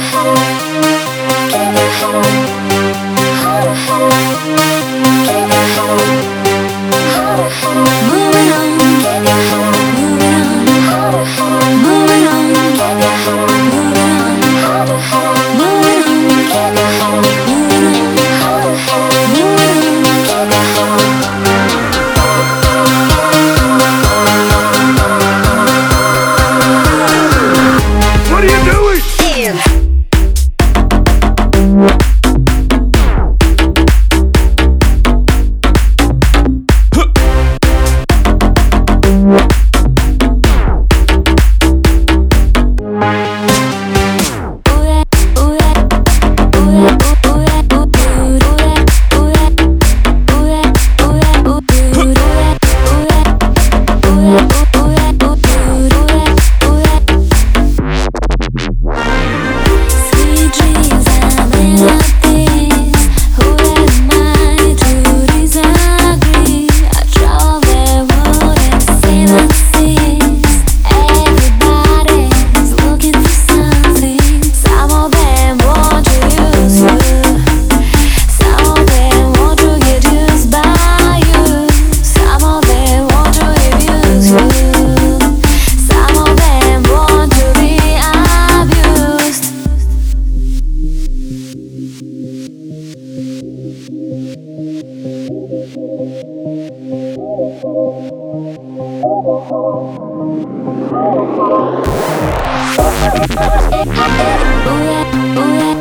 high. Ooh yeah, ooh. yeah,